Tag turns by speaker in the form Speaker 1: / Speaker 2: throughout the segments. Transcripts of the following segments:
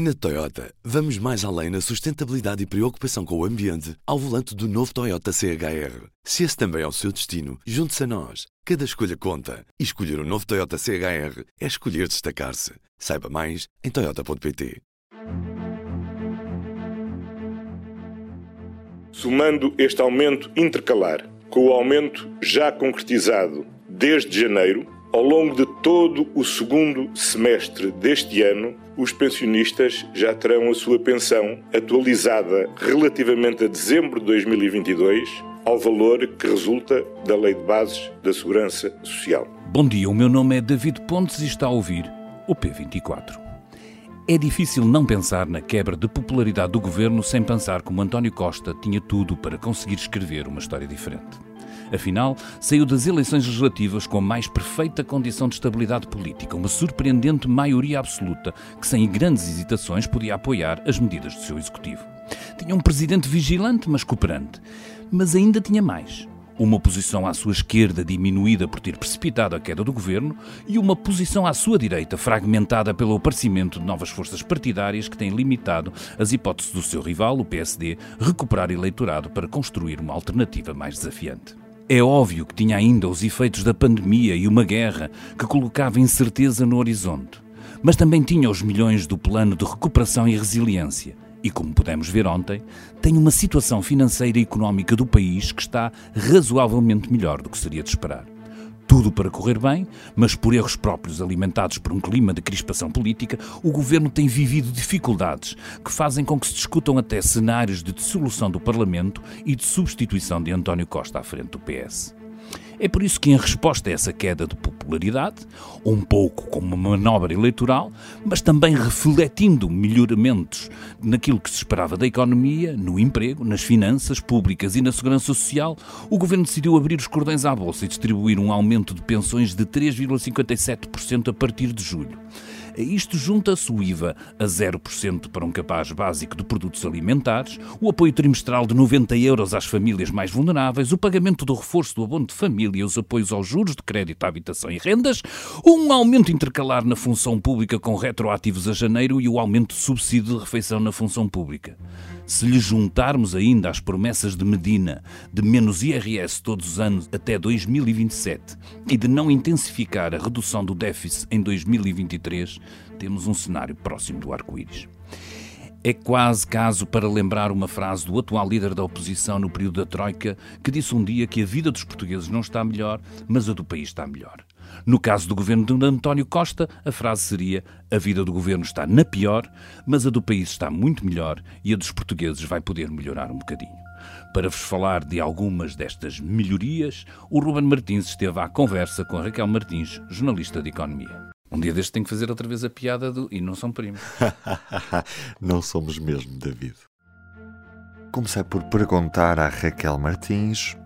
Speaker 1: Na Toyota, vamos mais além na sustentabilidade e preocupação com o ambiente ao volante do novo Toyota CHR. Se esse também é o seu destino, junte-se a nós. Cada escolha conta. E escolher o um novo Toyota CHR é escolher destacar-se. Saiba mais em Toyota.pt.
Speaker 2: Somando este aumento intercalar com o aumento já concretizado desde janeiro, ao longo de todo o segundo semestre deste ano, os pensionistas já terão a sua pensão atualizada relativamente a dezembro de 2022 ao valor que resulta da Lei de Bases da Segurança Social.
Speaker 3: Bom dia, o meu nome é David Pontes e está a ouvir o P24. É difícil não pensar na quebra de popularidade do governo sem pensar como António Costa tinha tudo para conseguir escrever uma história diferente. Afinal, saiu das eleições legislativas com a mais perfeita condição de estabilidade política, uma surpreendente maioria absoluta que, sem grandes hesitações, podia apoiar as medidas do seu executivo. Tinha um presidente vigilante, mas cooperante. Mas ainda tinha mais uma oposição à sua esquerda diminuída por ter precipitado a queda do governo e uma posição à sua direita fragmentada pelo aparecimento de novas forças partidárias que têm limitado as hipóteses do seu rival, o PSD, recuperar eleitorado para construir uma alternativa mais desafiante. É óbvio que tinha ainda os efeitos da pandemia e uma guerra que colocava incerteza no horizonte. Mas também tinha os milhões do plano de recuperação e resiliência. E como pudemos ver ontem, tem uma situação financeira e económica do país que está razoavelmente melhor do que seria de esperar tudo para correr bem, mas por erros próprios alimentados por um clima de crispação política, o governo tem vivido dificuldades que fazem com que se discutam até cenários de dissolução do Parlamento e de substituição de António Costa à frente do PS. É por isso que, em resposta a essa queda de popularidade, um pouco como uma manobra eleitoral, mas também refletindo melhoramentos naquilo que se esperava da economia, no emprego, nas finanças públicas e na segurança social, o governo decidiu abrir os cordões à bolsa e distribuir um aumento de pensões de 3,57% a partir de julho. A isto junta-se o IVA a 0% para um capaz básico de produtos alimentares, o apoio trimestral de 90 euros às famílias mais vulneráveis, o pagamento do reforço do abono de família, os apoios aos juros de crédito à habitação e rendas, um aumento intercalar na função pública com retroativos a janeiro e o aumento de subsídio de refeição na função pública. Se lhe juntarmos ainda as promessas de Medina de menos IRS todos os anos até 2027 e de não intensificar a redução do déficit em 2023, temos um cenário próximo do arco-íris. É quase caso para lembrar uma frase do atual líder da oposição no período da Troika, que disse um dia que a vida dos portugueses não está melhor, mas a do país está melhor. No caso do governo de António Costa, a frase seria: a vida do governo está na pior, mas a do país está muito melhor e a dos portugueses vai poder melhorar um bocadinho. Para vos falar de algumas destas melhorias, o Ruben Martins esteve à conversa com Raquel Martins, jornalista de Economia. Um dia deste tem que fazer outra vez a piada do e não são primos.
Speaker 4: não somos mesmo, David. Comecei por perguntar à Raquel Martins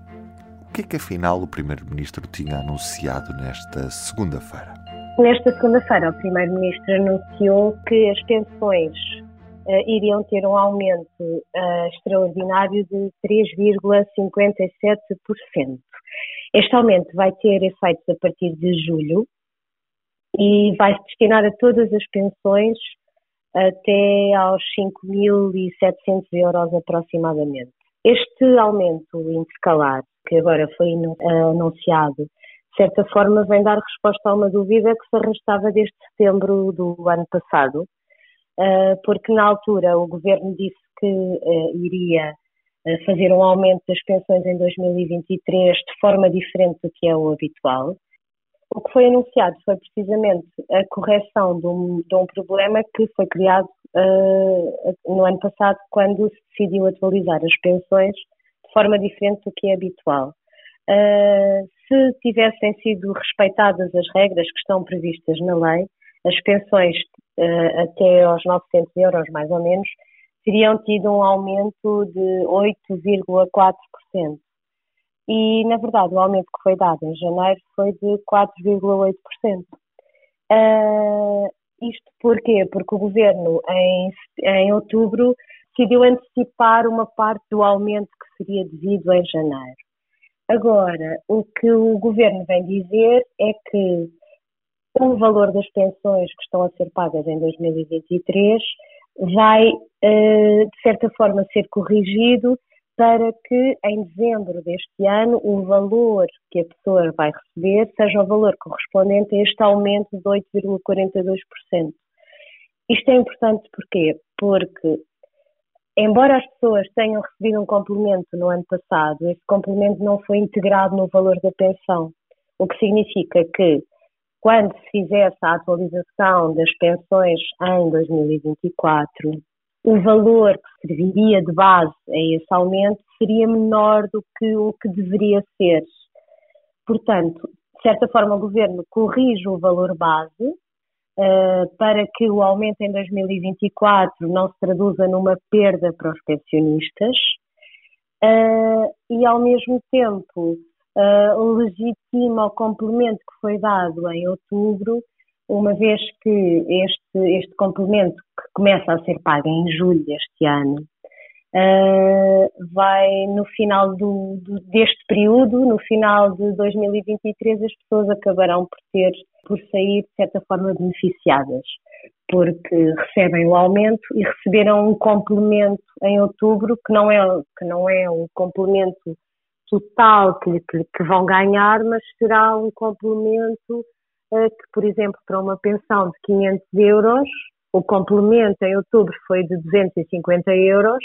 Speaker 4: o que é que afinal o Primeiro-Ministro tinha anunciado nesta segunda-feira?
Speaker 5: Nesta segunda-feira, o Primeiro-Ministro anunciou que as pensões uh, iriam ter um aumento uh, extraordinário de 3,57%. Este aumento vai ter efeitos a partir de julho e vai se destinar a todas as pensões até aos 5.700 euros aproximadamente. Este aumento intercalar que agora foi anunciado, de certa forma vem dar resposta a uma dúvida que se arrastava desde setembro do ano passado, eh, porque na altura o governo disse que eh, iria eh, fazer um aumento das pensões em 2023 de forma diferente do que é o habitual. O que foi anunciado foi precisamente a correção de um, de um problema que foi criado uh, no ano passado, quando se decidiu atualizar as pensões forma diferente do que é habitual. Uh, se tivessem sido respeitadas as regras que estão previstas na lei, as pensões uh, até aos 900 euros, mais ou menos, teriam tido um aumento de 8,4%. E, na verdade, o aumento que foi dado em janeiro foi de 4,8%. Uh, isto porquê? Porque o governo, em, em outubro, decidiu antecipar uma parte do aumento que seria devido em janeiro. Agora, o que o governo vem dizer é que o valor das pensões que estão a ser pagas em 2023 vai, uh, de certa forma, ser corrigido para que em dezembro deste ano o valor que a pessoa vai receber seja o valor correspondente a este aumento de 8,42%. Isto é importante porquê? Porque, embora as pessoas tenham recebido um complemento no ano passado, esse complemento não foi integrado no valor da pensão, o que significa que quando se fizesse a atualização das pensões em 2024, o valor que serviria de base a esse aumento seria menor do que o que deveria ser. Portanto, de certa forma, o governo corrige o valor base uh, para que o aumento em 2024 não se traduza numa perda para os pensionistas uh, e, ao mesmo tempo, uh, legitima o complemento que foi dado em outubro uma vez que este, este complemento, que começa a ser pago em julho deste ano, uh, vai no final do, do, deste período, no final de 2023, as pessoas acabarão por ter, por sair de certa forma beneficiadas, porque recebem o aumento e receberam um complemento em outubro que não é, que não é um complemento total que, que, que vão ganhar, mas será um complemento que, por exemplo, para uma pensão de 500 euros, o complemento em outubro foi de 250 euros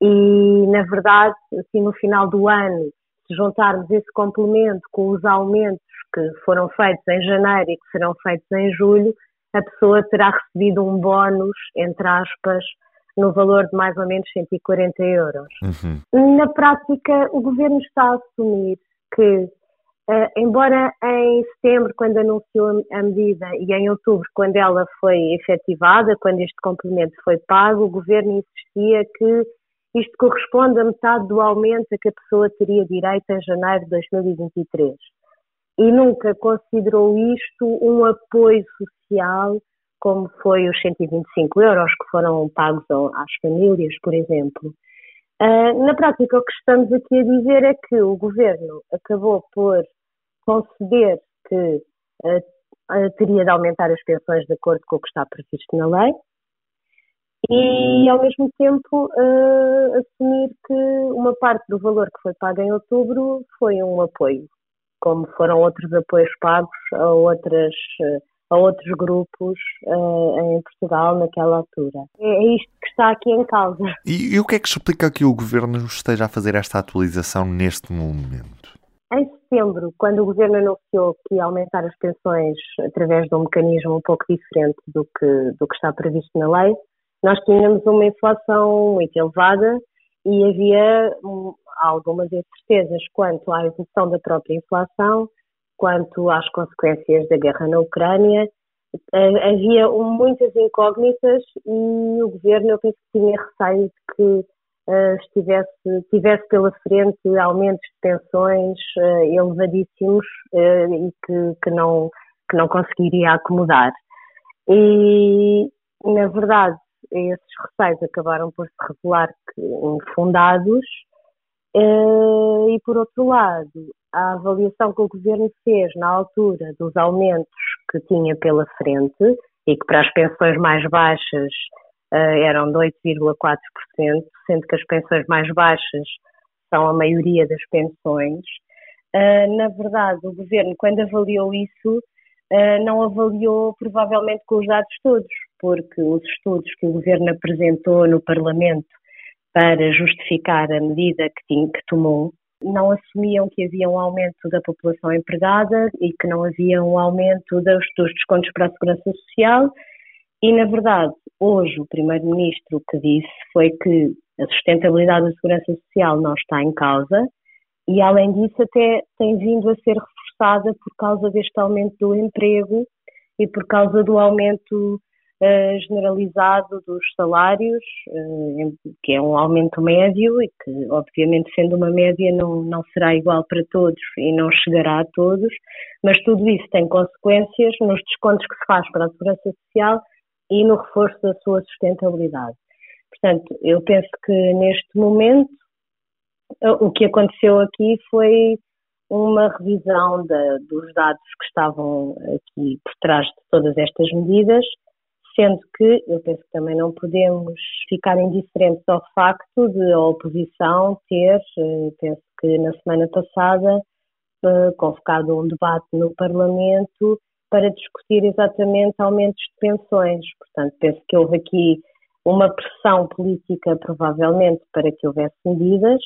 Speaker 5: e, na verdade, assim, no final do ano, se juntarmos esse complemento com os aumentos que foram feitos em janeiro e que serão feitos em julho, a pessoa terá recebido um bónus, entre aspas, no valor de mais ou menos 140 euros. Uhum. Na prática, o governo está a assumir que Uh, embora em setembro, quando anunciou a medida, e em outubro, quando ela foi efetivada, quando este complemento foi pago, o governo insistia que isto corresponde a metade do aumento a que a pessoa teria direito em janeiro de 2023. E nunca considerou isto um apoio social, como foi os 125 euros que foram pagos às famílias, por exemplo. Uh, na prática, o que estamos aqui a dizer é que o governo acabou por conceder que uh, uh, teria de aumentar as pensões de acordo com o que está previsto na lei e, ao mesmo tempo, assumir que uma parte do valor que foi pago em outubro foi um apoio, como foram outros apoios pagos a outras a outros grupos uh, em Portugal naquela altura. É, é isto que está aqui em causa.
Speaker 4: E, e, o que é que explica que o Governo esteja a fazer esta atualização neste momento?
Speaker 5: Em setembro, quando o Governo anunciou que ia aumentar as pensões através de um mecanismo um pouco diferente do que, do que está previsto na lei, nós tínhamos uma inflação muito elevada e havia hum, algumas incertezas quanto à evolução da própria inflação quanto às consequências da guerra na Ucrânia. Havia muitas incógnitas e o governo, eu penso que tinha receio de que Uh, estivesse, tivesse pela frente aumentos de pensões uh, elevadíssimos uh, e que, que, não, que não conseguiria acomodar. E, na verdade, esses receios acabaram por se revelar infundados. e, por outro lado, a avaliação que o governo fez na altura dos aumentos que tinha pela frente e que para as pensões mais baixas uh, eram de 8,4%, sendo que as pensões mais baixas são a maioria das pensões. Uh, na verdade, o governo, quando avaliou isso, uh, não avaliou provavelmente com os dados todos, porque os estudos que o governo apresentou no Parlamento para justificar a medida que, tinha, que tomou não assumiam que havia um aumento da população empregada e que não havia um aumento dos, dos descontos para a segurança social. E, na verdade, hoje o Primeiro-Ministro o que disse foi que a sustentabilidade da segurança social não está em causa e, além disso, até tem vindo a ser reforçada por causa deste aumento do emprego e por causa do aumento uh, generalizado dos salários, uh, que é um aumento médio e que, obviamente, sendo uma média, não, não será igual para todos e não chegará a todos, mas tudo isso tem consequências nos descontos que se faz para a segurança social e no reforço da sua sustentabilidade. Portanto, eu penso que neste momento o que aconteceu aqui foi uma revisão de, dos dados que estavam aqui por trás de todas estas medidas Sendo que eu penso que também não podemos ficar indiferentes ao facto de a oposição ter, eh, penso que na semana passada, eh, convocado um debate no Parlamento para discutir exatamente aumentos de pensões. Portanto, penso que houve aqui uma pressão política, provavelmente, para que houvesse medidas,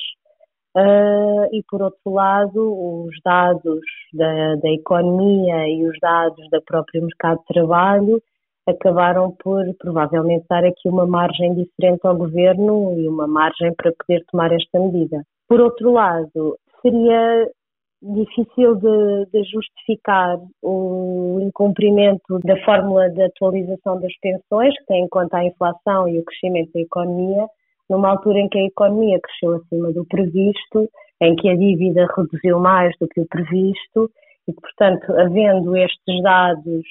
Speaker 5: Uh, e, por outro lado, os dados da, da, economia e os dados do próprio mercado de trabalho acabaram por, provavelmente, dar aqui uma margem diferente ao governo e uma margem para poder tomar esta medida. Por outro lado, seria difícil de, de justificar o incumprimento da fórmula de atualização das pensões, que tem em conta a inflação e o crescimento da economia, numa altura em que a economia cresceu acima do previsto, em que a dívida reduziu mais do que o previsto e, portanto, havendo estes dados,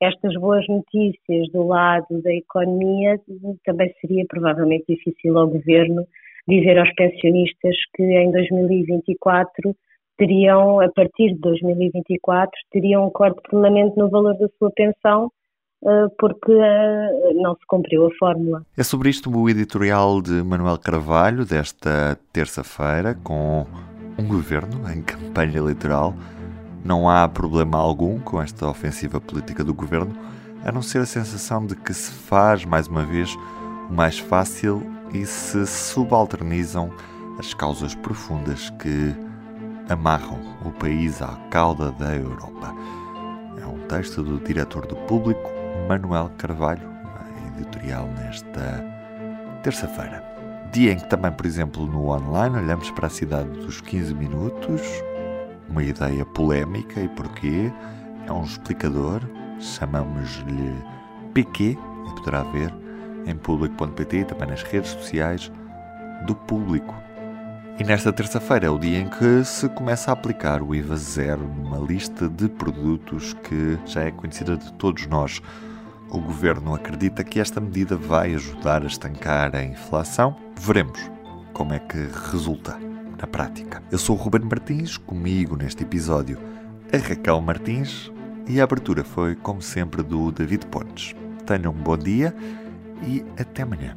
Speaker 5: estas boas notícias do lado da economia, também seria provavelmente difícil ao governo dizer aos pensionistas que em 2024 teriam, a partir de 2024, teriam um corte permanente no valor da sua pensão eh, porque eh, não se cumpriu a fórmula.
Speaker 4: É sobre isto o editorial de Manuel Carvalho desta terça-feira, com um governo em campanha eleitoral. Não há problema algum com esta ofensiva política do governo, a não ser a sensação de que se faz, mais uma vez, o mais fácil e se subalternizam as causas profundas que amarram o país à cauda da Europa. É um texto do diretor do Público, Manuel Carvalho, editorial nesta terça-feira. Dia em que também, por exemplo, no online olhamos para a cidade dos 15 minutos, uma ideia polémica e porquê. É um explicador, chamamos-lhe PQ, e poderá ver em público.pt e também nas redes sociais do público. E nesta terça-feira é o dia em que se começa a aplicar o IVA zero numa lista de produtos que já é conhecida de todos nós. O governo acredita que esta medida vai ajudar a estancar a inflação. Veremos como é que resulta na prática. Eu sou o Ruben Martins, comigo neste episódio a Raquel Martins e a abertura foi, como sempre, do David Pontes. Tenham um bom dia e até amanhã.